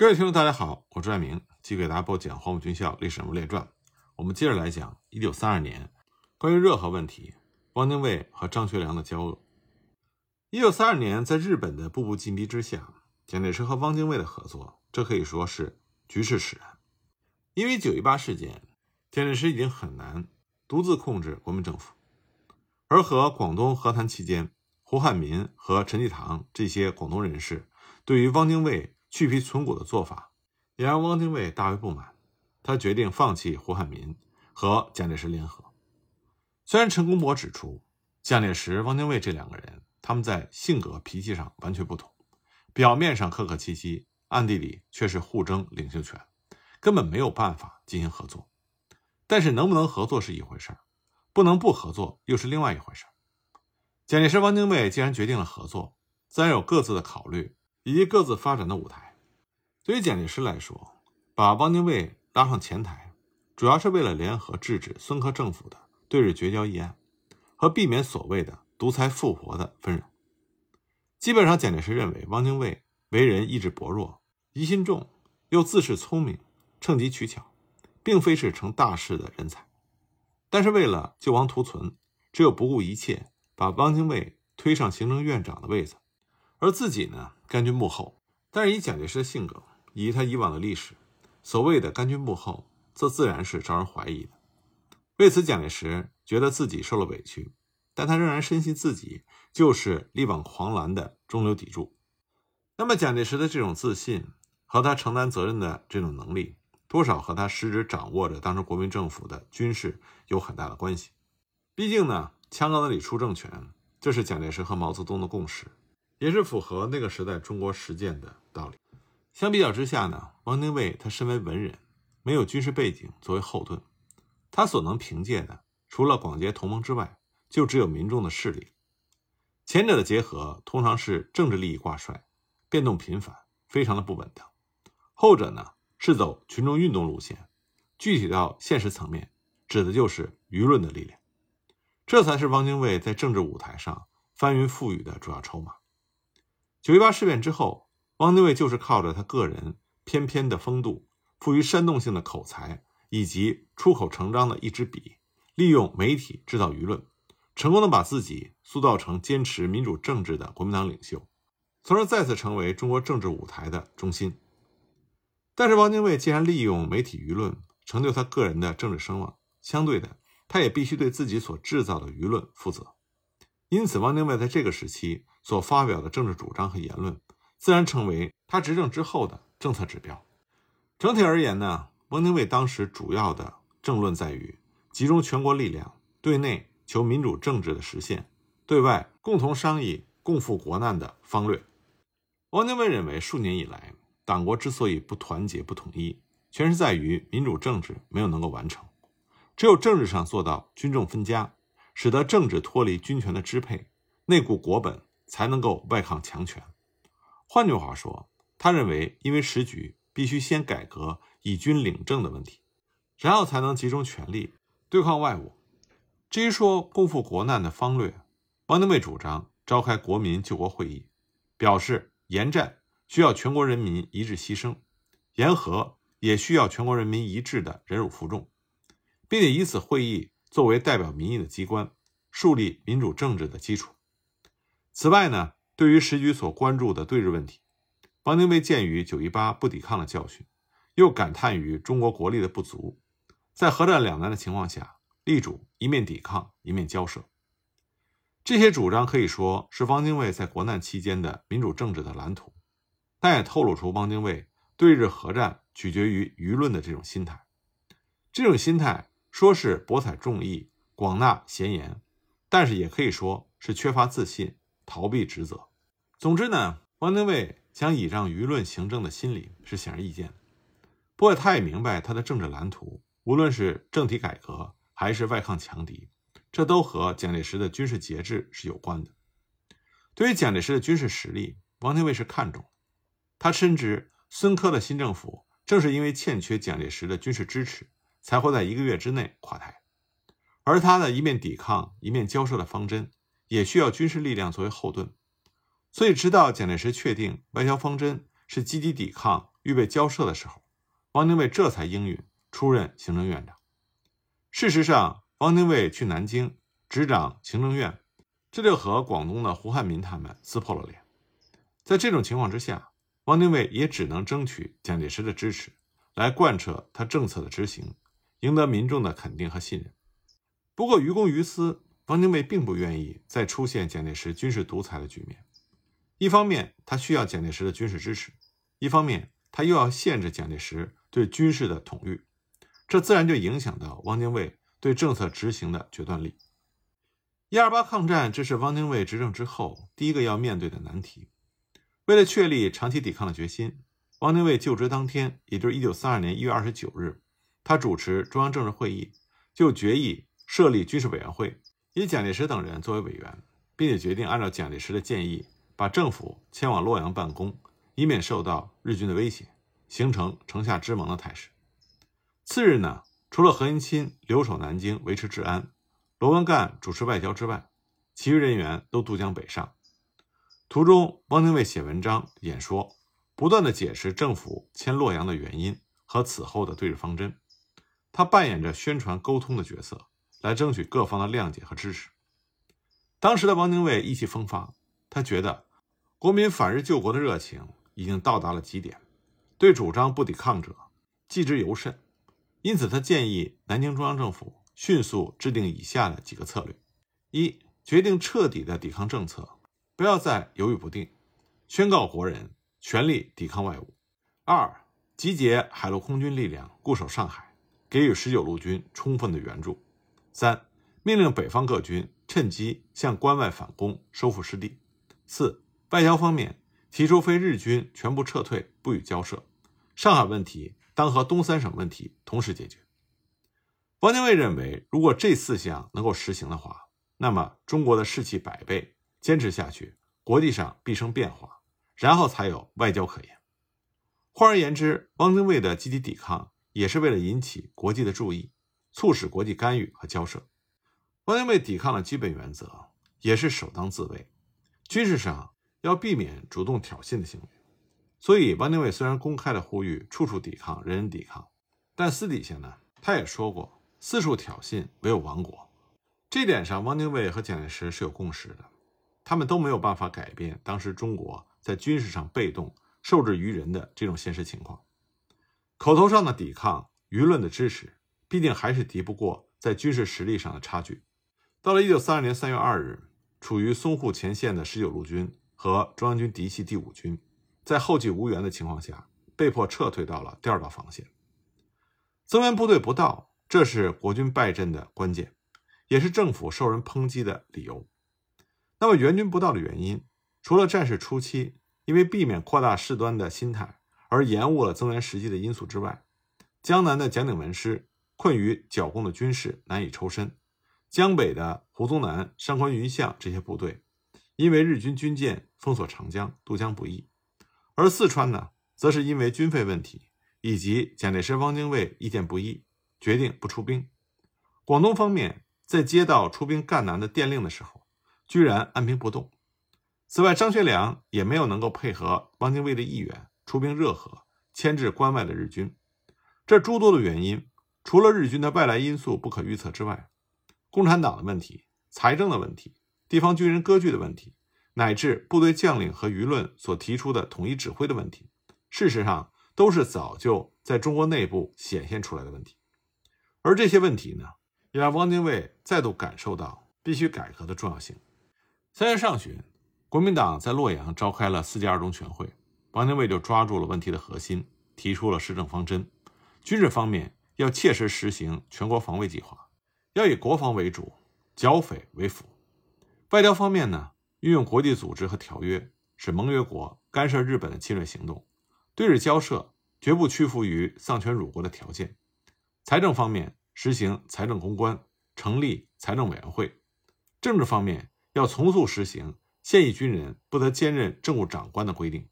各位听众，大家好，我朱爱明，继续给大家播讲《黄埔军校历史人物列传》。我们接着来讲一九三二年关于热河问题，汪精卫和张学良的交恶。一九三二年，在日本的步步紧逼之下，蒋介石和汪精卫的合作，这可以说是局势使然。因为九一八事件，蒋介石已经很难独自控制国民政府，而和广东和谈期间，胡汉民和陈济棠这些广东人士对于汪精卫。去皮存骨的做法，也让汪精卫大为不满。他决定放弃胡汉民和蒋介石联合。虽然陈公博指出，蒋介石、汪精卫这两个人，他们在性格、脾气上完全不同，表面上客客气气，暗地里却是互争领袖权，根本没有办法进行合作。但是能不能合作是一回事不能不合作又是另外一回事蒋介石、汪精卫既然决定了合作，自然有各自的考虑。以及各自发展的舞台。对于蒋介石来说，把汪精卫拉上前台，主要是为了联合制止孙科政府的对日绝交议案，和避免所谓的独裁复活的纷扰。基本上，蒋介石认为汪精卫为人意志薄弱、疑心重，又自恃聪明、趁机取巧，并非是成大事的人才。但是，为了救亡图存，只有不顾一切把汪精卫推上行政院长的位子。而自己呢，甘居幕后。但是以蒋介石的性格，以及他以往的历史，所谓的甘居幕后，这自然是招人怀疑的。为此，蒋介石觉得自己受了委屈，但他仍然深信自己就是力挽狂澜的中流砥柱。那么，蒋介石的这种自信和他承担责任的这种能力，多少和他实质掌握着当时国民政府的军事有很大的关系。毕竟呢，枪杆子里出政权，这是蒋介石和毛泽东的共识。也是符合那个时代中国实践的道理。相比较之下呢，汪精卫他身为文人，没有军事背景作为后盾，他所能凭借的除了广结同盟之外，就只有民众的势力。前者的结合通常是政治利益挂帅，变动频繁，非常的不稳当；后者呢是走群众运动路线，具体到现实层面，指的就是舆论的力量。这才是汪精卫在政治舞台上翻云覆雨的主要筹码。九一八事变之后，汪精卫就是靠着他个人翩翩的风度、富于煽动性的口才以及出口成章的一支笔，利用媒体制造舆论，成功的把自己塑造成坚持民主政治的国民党领袖，从而再次成为中国政治舞台的中心。但是，汪精卫既然利用媒体舆论成就他个人的政治声望，相对的，他也必须对自己所制造的舆论负责。因此，汪精卫在这个时期所发表的政治主张和言论，自然成为他执政之后的政策指标。整体而言呢，汪精卫当时主要的政论在于集中全国力量，对内求民主政治的实现，对外共同商议共赴国难的方略。汪精卫认为，数年以来，党国之所以不团结、不统一，全是在于民主政治没有能够完成。只有政治上做到军政分家。使得政治脱离军权的支配，内固国本，才能够外抗强权。换句话说，他认为，因为时局必须先改革以军领政的问题，然后才能集中权力对抗外务。至于说共赴国难的方略，汪精卫主张召开国民救国会议，表示严战需要全国人民一致牺牲，言和也需要全国人民一致的忍辱负重，并且以此会议。作为代表民意的机关，树立民主政治的基础。此外呢，对于时局所关注的对日问题，汪精卫鉴于九一八不抵抗的教训，又感叹于中国国力的不足，在核战两难的情况下，力主一面抵抗，一面交涉。这些主张可以说是汪精卫在国难期间的民主政治的蓝图，但也透露出汪精卫对日核战取决于舆论的这种心态。这种心态。说是博采众议、广纳贤言，但是也可以说是缺乏自信、逃避职责。总之呢，汪精卫想倚仗舆论行政的心理是显而易见的。不过，他也明白他的政治蓝图，无论是政体改革还是外抗强敌，这都和蒋介石的军事节制是有关的。对于蒋介石的军事实力，汪精卫是看重。他深知孙科的新政府正是因为欠缺蒋介石的军事支持。才会在一个月之内垮台，而他的一面抵抗一面交涉的方针，也需要军事力量作为后盾。所以，直到蒋介石确定外交方针是积极抵抗预备交涉的时候，汪精卫这才应允出任行政院长。事实上，汪精卫去南京执掌行政院，这就和广东的胡汉民他们撕破了脸。在这种情况之下，汪精卫也只能争取蒋介石的支持，来贯彻他政策的执行，赢得民众的肯定和信任。不过，于公于私，汪精卫并不愿意再出现蒋介石军事独裁的局面。一方面，他需要蒋介石的军事支持；一方面，他又要限制蒋介石对军事的统御，这自然就影响到汪精卫对政策执行的决断力。一二八抗战，这是汪精卫执政之后第一个要面对的难题。为了确立长期抵抗的决心，汪精卫就职当天，也就是一九三二年一月二十九日，他主持中央政治会议，就决议。设立军事委员会，以蒋介石等人作为委员，并且决定按照蒋介石的建议，把政府迁往洛阳办公，以免受到日军的威胁，形成城下之盟的态势。次日呢，除了何应钦留守南京维持治安，罗文干主持外交之外，其余人员都渡江北上。途中，汪精卫写文章、演说，不断的解释政府迁洛阳的原因和此后的对日方针。他扮演着宣传沟通的角色。来争取各方的谅解和支持。当时的汪精卫意气风发，他觉得国民反日救国的热情已经到达了极点，对主张不抵抗者忌之尤甚。因此，他建议南京中央政府迅速制定以下的几个策略：一、决定彻底的抵抗政策，不要再犹豫不定，宣告国人全力抵抗外侮；二、集结海陆空军力量固守上海，给予十九路军充分的援助。三、命令北方各军趁机向关外反攻，收复失地。四、外交方面提出非日军全部撤退，不予交涉。上海问题当和东三省问题同时解决。汪精卫认为，如果这四项能够实行的话，那么中国的士气百倍，坚持下去，国际上必生变化，然后才有外交可言。换而言之，汪精卫的积极抵抗也是为了引起国际的注意。促使国际干预和交涉，汪精卫抵抗的基本原则也是首当自卫，军事上要避免主动挑衅的行为。所以，汪精卫虽然公开的呼吁处处抵抗、人人抵抗，但私底下呢，他也说过四处挑衅唯有亡国。这点上，汪精卫和蒋介石是有共识的，他们都没有办法改变当时中国在军事上被动、受制于人的这种现实情况。口头上的抵抗，舆论的支持。毕竟还是敌不过在军事实力上的差距。到了一九三二年三月二日，处于淞沪前线的十九路军和中央军嫡系第五军，在后继无援的情况下，被迫撤退到了第二道防线。增援部队不到，这是国军败阵的关键，也是政府受人抨击的理由。那么援军不到的原因，除了战事初期因为避免扩大事端的心态而延误了增援时机的因素之外，江南的蒋鼎文师。困于剿共的军事难以抽身，江北的胡宗南、上官云相这些部队，因为日军军舰封锁长江渡江不易；而四川呢，则是因为军费问题以及蒋介石、汪精卫意见不一，决定不出兵。广东方面在接到出兵赣南的电令的时候，居然按兵不动。此外，张学良也没有能够配合汪精卫的意愿出兵热河，牵制关外的日军。这诸多的原因。除了日军的外来因素不可预测之外，共产党的问题、财政的问题、地方军人割据的问题，乃至部队将领和舆论所提出的统一指挥的问题，事实上都是早就在中国内部显现出来的问题。而这些问题呢，也让汪精卫再度感受到必须改革的重要性。三月上旬，国民党在洛阳召开了四届二中全会，汪精卫就抓住了问题的核心，提出了施政方针。军事方面。要切实实行全国防卫计划，要以国防为主，剿匪为辅。外交方面呢，运用国际组织和条约，使盟约国干涉日本的侵略行动。对日交涉绝不屈服于丧权辱国的条件。财政方面，实行财政公关，成立财政委员会。政治方面，要从速实行现役军人不得兼任政务长官的规定。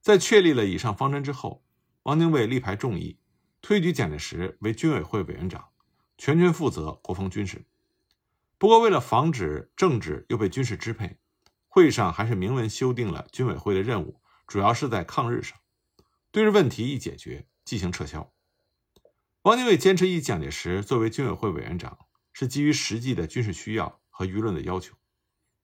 在确立了以上方针之后，汪精卫力排众议。推举蒋介石为军委会委员长，全权负责国防军事。不过，为了防止政治又被军事支配，会上还是明文修订了军委会的任务，主要是在抗日上。对日问题一解决，即行撤销。汪精卫坚持以蒋介石作为军委会委员长，是基于实际的军事需要和舆论的要求。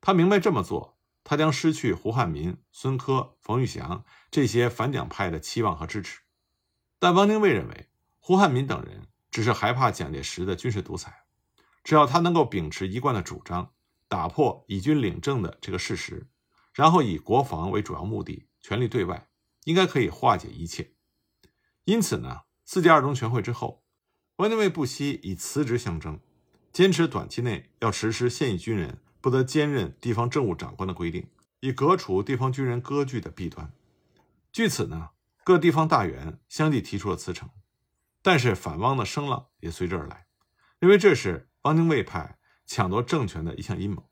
他明白这么做，他将失去胡汉民、孙科、冯玉祥这些反蒋派的期望和支持。但汪精卫认为，胡汉民等人只是害怕蒋介石的军事独裁，只要他能够秉持一贯的主张，打破以军领政的这个事实，然后以国防为主要目的，全力对外，应该可以化解一切。因此呢？四届二中全会之后，汪精卫不惜以辞职相争，坚持短期内要实施现役军人不得兼任地方政务长官的规定，以革除地方军人割据的弊端。据此呢，各地方大员相继提出了辞呈，但是反汪的声浪也随之而来，认为这是汪精卫派抢夺政权的一项阴谋。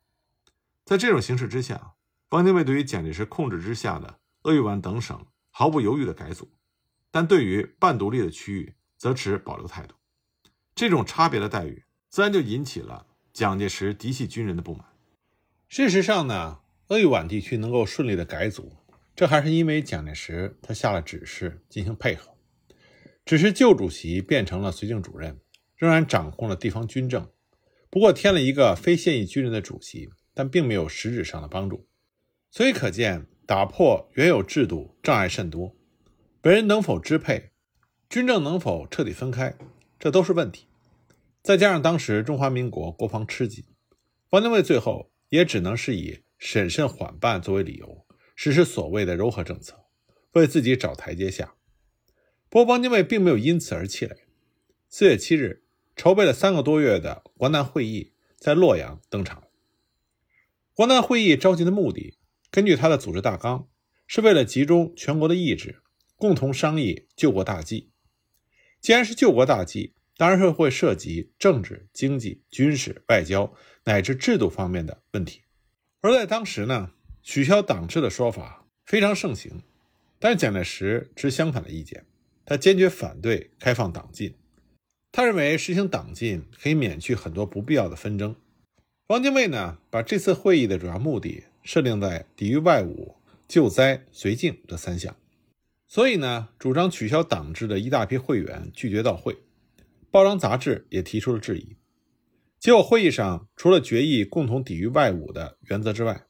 在这种形势之下，汪精卫对于蒋介石控制之下的鄂豫皖等省毫不犹豫地改组。但对于半独立的区域，则持保留态度。这种差别的待遇，自然就引起了蒋介石嫡系军人的不满。事实上呢，鄂豫皖地区能够顺利的改组，这还是因为蒋介石他下了指示进行配合。只是旧主席变成了绥靖主任，仍然掌控了地方军政，不过添了一个非现役军人的主席，但并没有实质上的帮助。所以可见，打破原有制度障碍甚多。本人能否支配，军政能否彻底分开，这都是问题。再加上当时中华民国国防吃紧，汪精卫最后也只能是以审慎缓办作为理由，实施所谓的柔和政策，为自己找台阶下。不过，汪精卫并没有因此而气馁。四月七日，筹备了三个多月的国难会议在洛阳登场。国难会议召集的目的，根据他的组织大纲，是为了集中全国的意志。共同商议救国大计。既然是救国大计，当然是会涉及政治、经济、军事、外交乃至制度方面的问题。而在当时呢，取消党制的说法非常盛行，但是蒋介石持相反的意见，他坚决反对开放党禁。他认为实行党禁可以免去很多不必要的纷争。汪精卫呢，把这次会议的主要目的设定在抵御外侮、救灾、绥靖这三项。所以呢，主张取消党制的一大批会员拒绝到会，报章杂志也提出了质疑。结果会议上，除了决议共同抵御外侮的原则之外，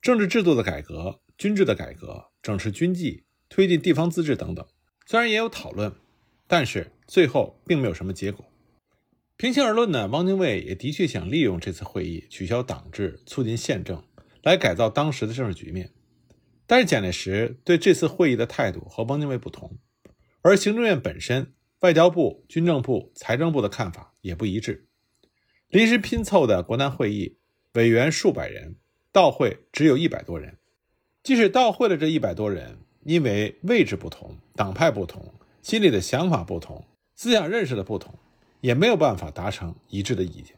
政治制度的改革、军制的改革、整治军纪、推进地方自治等等，虽然也有讨论，但是最后并没有什么结果。平心而论呢，汪精卫也的确想利用这次会议取消党制，促进宪政，来改造当时的政治局面。但是蒋介石对这次会议的态度和汪精卫不同，而行政院本身、外交部、军政部、财政部的看法也不一致。临时拼凑的国难会议委员数百人，到会只有一百多人。即使到会的这一百多人，因为位置不同、党派不同、心里的想法不同、思想认识的不同，也没有办法达成一致的意见。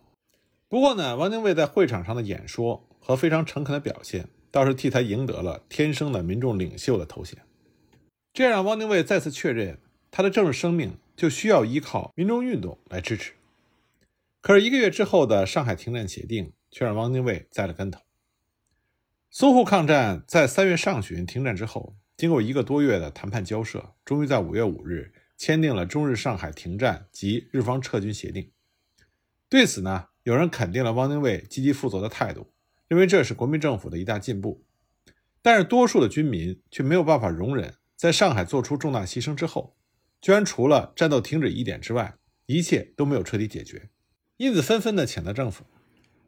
不过呢，汪精卫在会场上的演说和非常诚恳的表现。倒是替他赢得了天生的民众领袖的头衔，这让汪精卫再次确认他的政治生命就需要依靠民众运动来支持。可是一个月之后的上海停战协定却让汪精卫栽了跟头。淞沪抗战在三月上旬停战之后，经过一个多月的谈判交涉，终于在五月五日签订了中日上海停战及日方撤军协定。对此呢，有人肯定了汪精卫积极负责的态度。认为这是国民政府的一大进步，但是多数的军民却没有办法容忍，在上海做出重大牺牲之后，居然除了战斗停止一点之外，一切都没有彻底解决，因此纷纷的谴责政府。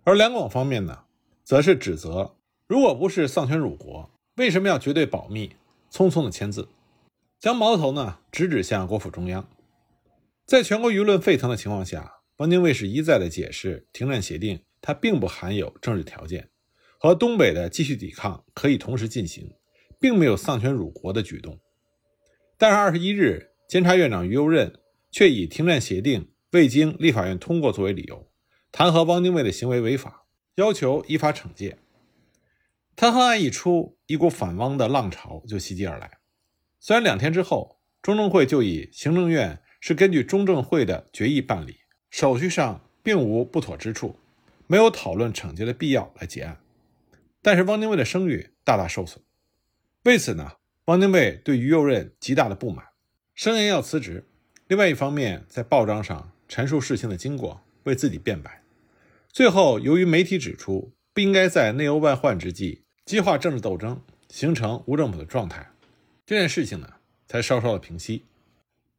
而两广方面呢，则是指责，如果不是丧权辱国，为什么要绝对保密，匆匆的签字，将矛头呢直指向国府中央？在全国舆论沸腾的情况下，汪精卫是一再的解释停战协定，它并不含有政治条件。和东北的继续抵抗可以同时进行，并没有丧权辱国的举动。但是二十一日，监察院长于右任却以停战协定未经立法院通过作为理由，弹劾汪精卫的行为违法，要求依法惩戒。弹劾案一出，一股反汪的浪潮就袭击而来。虽然两天之后，中正会就以行政院是根据中正会的决议办理，手续上并无不妥之处，没有讨论惩戒的必要来结案。但是汪精卫的声誉大大受损，为此呢，汪。汪精卫对于右任极大的不满，声言要辞职。另外一方面，在报章上陈述事情的经过，为自己辩白。最后，由于媒体指出不应该在内忧外患之际激化政治斗争，形成无政府的状态，这件事情呢才稍稍的平息。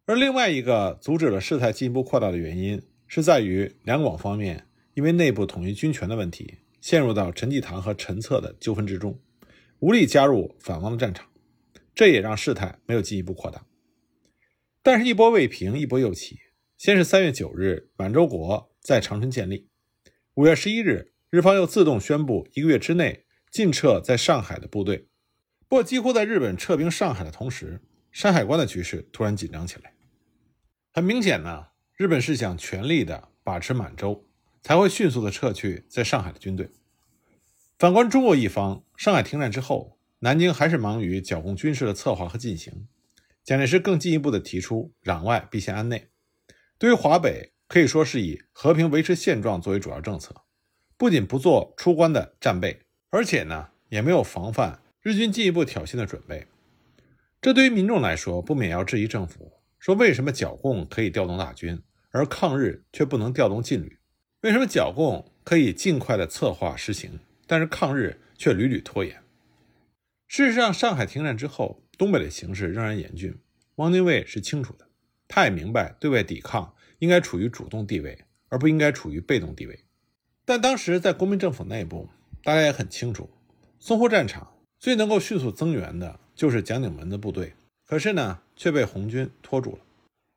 而另外一个阻止了事态进一步扩大的原因，是在于两广方面因为内部统一军权的问题，陷入到陈济棠和陈策的纠纷之中，无力加入反汪的战场。这也让事态没有进一步扩大，但是，一波未平，一波又起。先是三月九日，满洲国在长春建立；五月十一日，日方又自动宣布一个月之内进撤在上海的部队。不过，几乎在日本撤兵上海的同时，山海关的局势突然紧张起来。很明显呢，日本是想全力的把持满洲，才会迅速的撤去在上海的军队。反观中国一方，上海停战之后。南京还是忙于剿共军事的策划和进行，蒋介石更进一步的提出攘外必先安内。对于华北，可以说是以和平维持现状作为主要政策，不仅不做出关的战备，而且呢也没有防范日军进一步挑衅的准备。这对于民众来说，不免要质疑政府：说为什么剿共可以调动大军，而抗日却不能调动劲旅？为什么剿共可以尽快的策划实行，但是抗日却屡屡拖延？事实上，上海停战之后，东北的形势仍然严峻。汪精卫是清楚的，他也明白对外抵抗应该处于主动地位，而不应该处于被动地位。但当时在国民政府内部，大家也很清楚，淞沪战场最能够迅速增援的就是蒋鼎文的部队，可是呢，却被红军拖住了。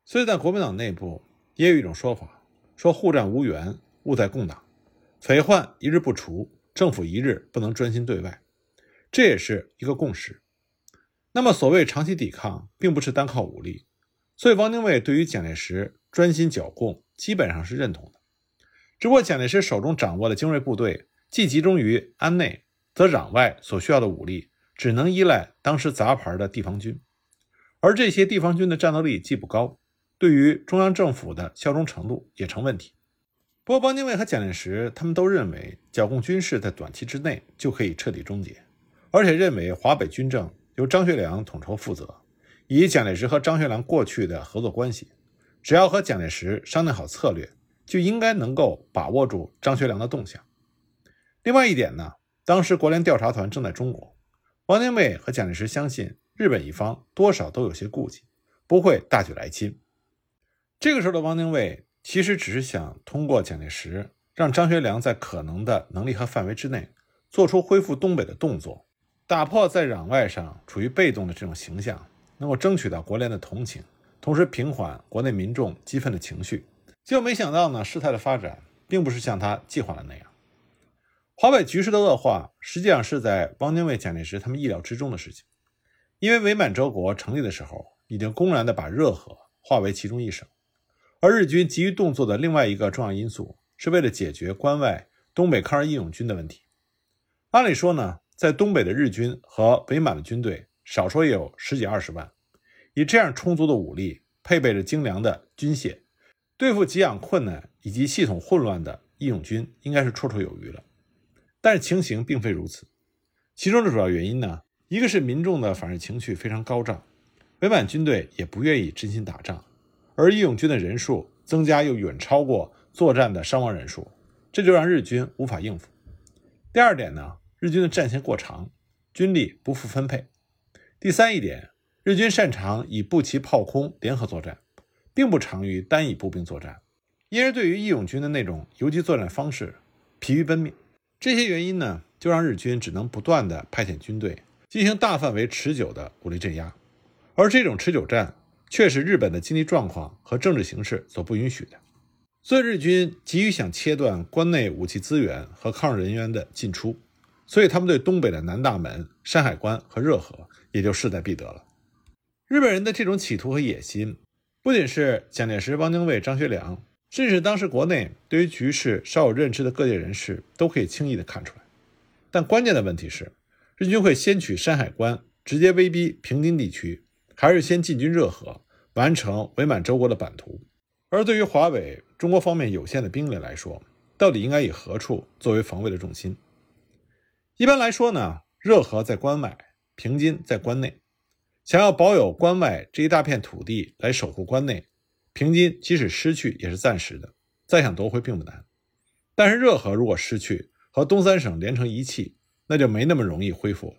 所以在国民党内部也有一种说法，说沪战无援，务在共党，匪患一日不除，政府一日不能专心对外。这也是一个共识。那么，所谓长期抵抗，并不是单靠武力，所以汪精卫对于蒋介石专心剿共基本上是认同的。只不过，蒋介石手中掌握的精锐部队既集中于安内，则攘外所需要的武力只能依赖当时杂牌的地方军，而这些地方军的战斗力既不高，对于中央政府的效忠程度也成问题。不过，汪精卫和蒋介石他们都认为，剿共军事在短期之内就可以彻底终结。而且认为华北军政由张学良统筹负责，以蒋介石和张学良过去的合作关系，只要和蒋介石商量好策略，就应该能够把握住张学良的动向。另外一点呢，当时国联调查团正在中国，汪精卫和蒋介石相信日本一方多少都有些顾忌，不会大举来侵。这个时候的汪精卫其实只是想通过蒋介石，让张学良在可能的能力和范围之内，做出恢复东北的动作。打破在攘外上处于被动的这种形象，能够争取到国联的同情，同时平缓国内民众激愤的情绪。结果没想到呢，事态的发展并不是像他计划的那样。华北局势的恶化，实际上是在汪精卫、蒋介石他们意料之中的事情。因为伪满洲国成立的时候，已经公然的把热河划为其中一省，而日军急于动作的另外一个重要因素，是为了解决关外东北抗日义勇军的问题。按理说呢。在东北的日军和伪满的军队，少说也有十几二十万。以这样充足的武力，配备着精良的军械，对付给养困难以及系统混乱的义勇军，应该是绰绰有余了。但是情形并非如此，其中的主要原因呢，一个是民众的反日情绪非常高涨，伪满军队也不愿意真心打仗，而义勇军的人数增加又远超过作战的伤亡人数，这就让日军无法应付。第二点呢？日军的战线过长，军力不复分配。第三一点，日军擅长以步骑炮空联合作战，并不长于单以步兵作战，因而对于义勇军的那种游击作战方式疲于奔命。这些原因呢，就让日军只能不断的派遣军队进行大范围持久的武力镇压，而这种持久战却是日本的经济状况和政治形势所不允许的。所以日军急于想切断关内武器资源和抗日人员的进出。所以，他们对东北的南大门、山海关和热河也就势在必得了。日本人的这种企图和野心，不仅是蒋介石、汪精卫、张学良，甚至当时国内对于局势稍有认知的各界人士都可以轻易地看出来。但关键的问题是，日军会先取山海关，直接威逼平津地区，还是先进军热河，完成伪满洲国的版图？而对于华北中国方面有限的兵力来说，到底应该以何处作为防卫的重心？一般来说呢，热河在关外，平津在关内。想要保有关外这一大片土地来守护关内，平津即使失去也是暂时的，再想夺回并不难。但是热河如果失去，和东三省连成一气，那就没那么容易恢复。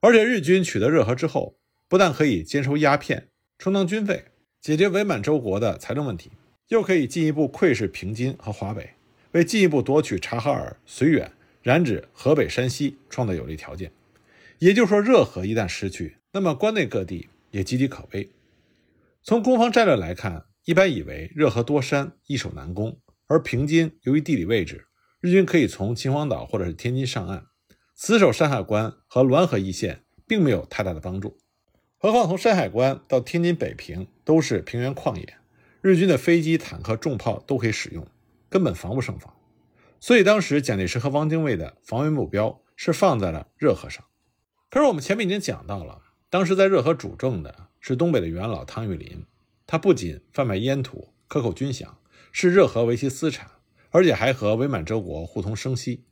而且日军取得热河之后，不但可以兼收鸦片，充当军费，解决伪满洲国的财政问题，又可以进一步窥视平津和华北，为进一步夺取察哈尔、绥远、染指河北、山西创造有利条件。也就是说，热河一旦失去，那么关内各地也岌岌可危。从攻防战略来看，一般以为热河多山，易守难攻，而平津由于地理位置，日军可以从秦皇岛或者是天津上岸，死守山海关和滦河一线，并没有太大的帮助。何况从山海关到天津北平都是平原旷野，日军的飞机、坦克、重炮都可以使用，根本防不胜防。所以当时蒋介石和汪精卫的防御目标是放在了热河上。可是我们前面已经讲到了，当时在热河主政的是东北的元老汤玉麟，他不仅贩卖烟土、克扣军饷，视热河为其私产，而且还和伪满洲国互通生息。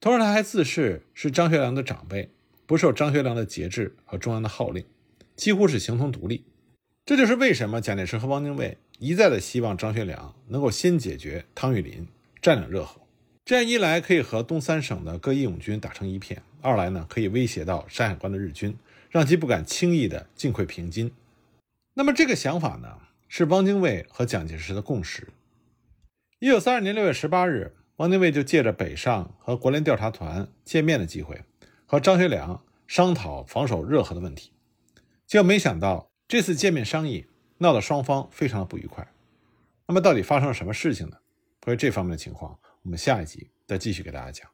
同时，他还自恃是张学良的长辈，不受张学良的节制和中央的号令，几乎是形同独立。这就是为什么蒋介石和汪精卫一再的希望张学良能够先解决汤玉麟，占领热河。这样一来，可以和东三省的各义勇军打成一片；二来呢，可以威胁到山海关的日军，让其不敢轻易的进溃平津。那么这个想法呢，是汪精卫和蒋介石的共识。一九三二年六月十八日，汪精卫就借着北上和国联调查团见面的机会，和张学良商讨防守热河的问题。结果没想到，这次见面商议闹得双方非常的不愉快。那么到底发生了什么事情呢？关于这方面的情况。我们下一集再继续给大家讲。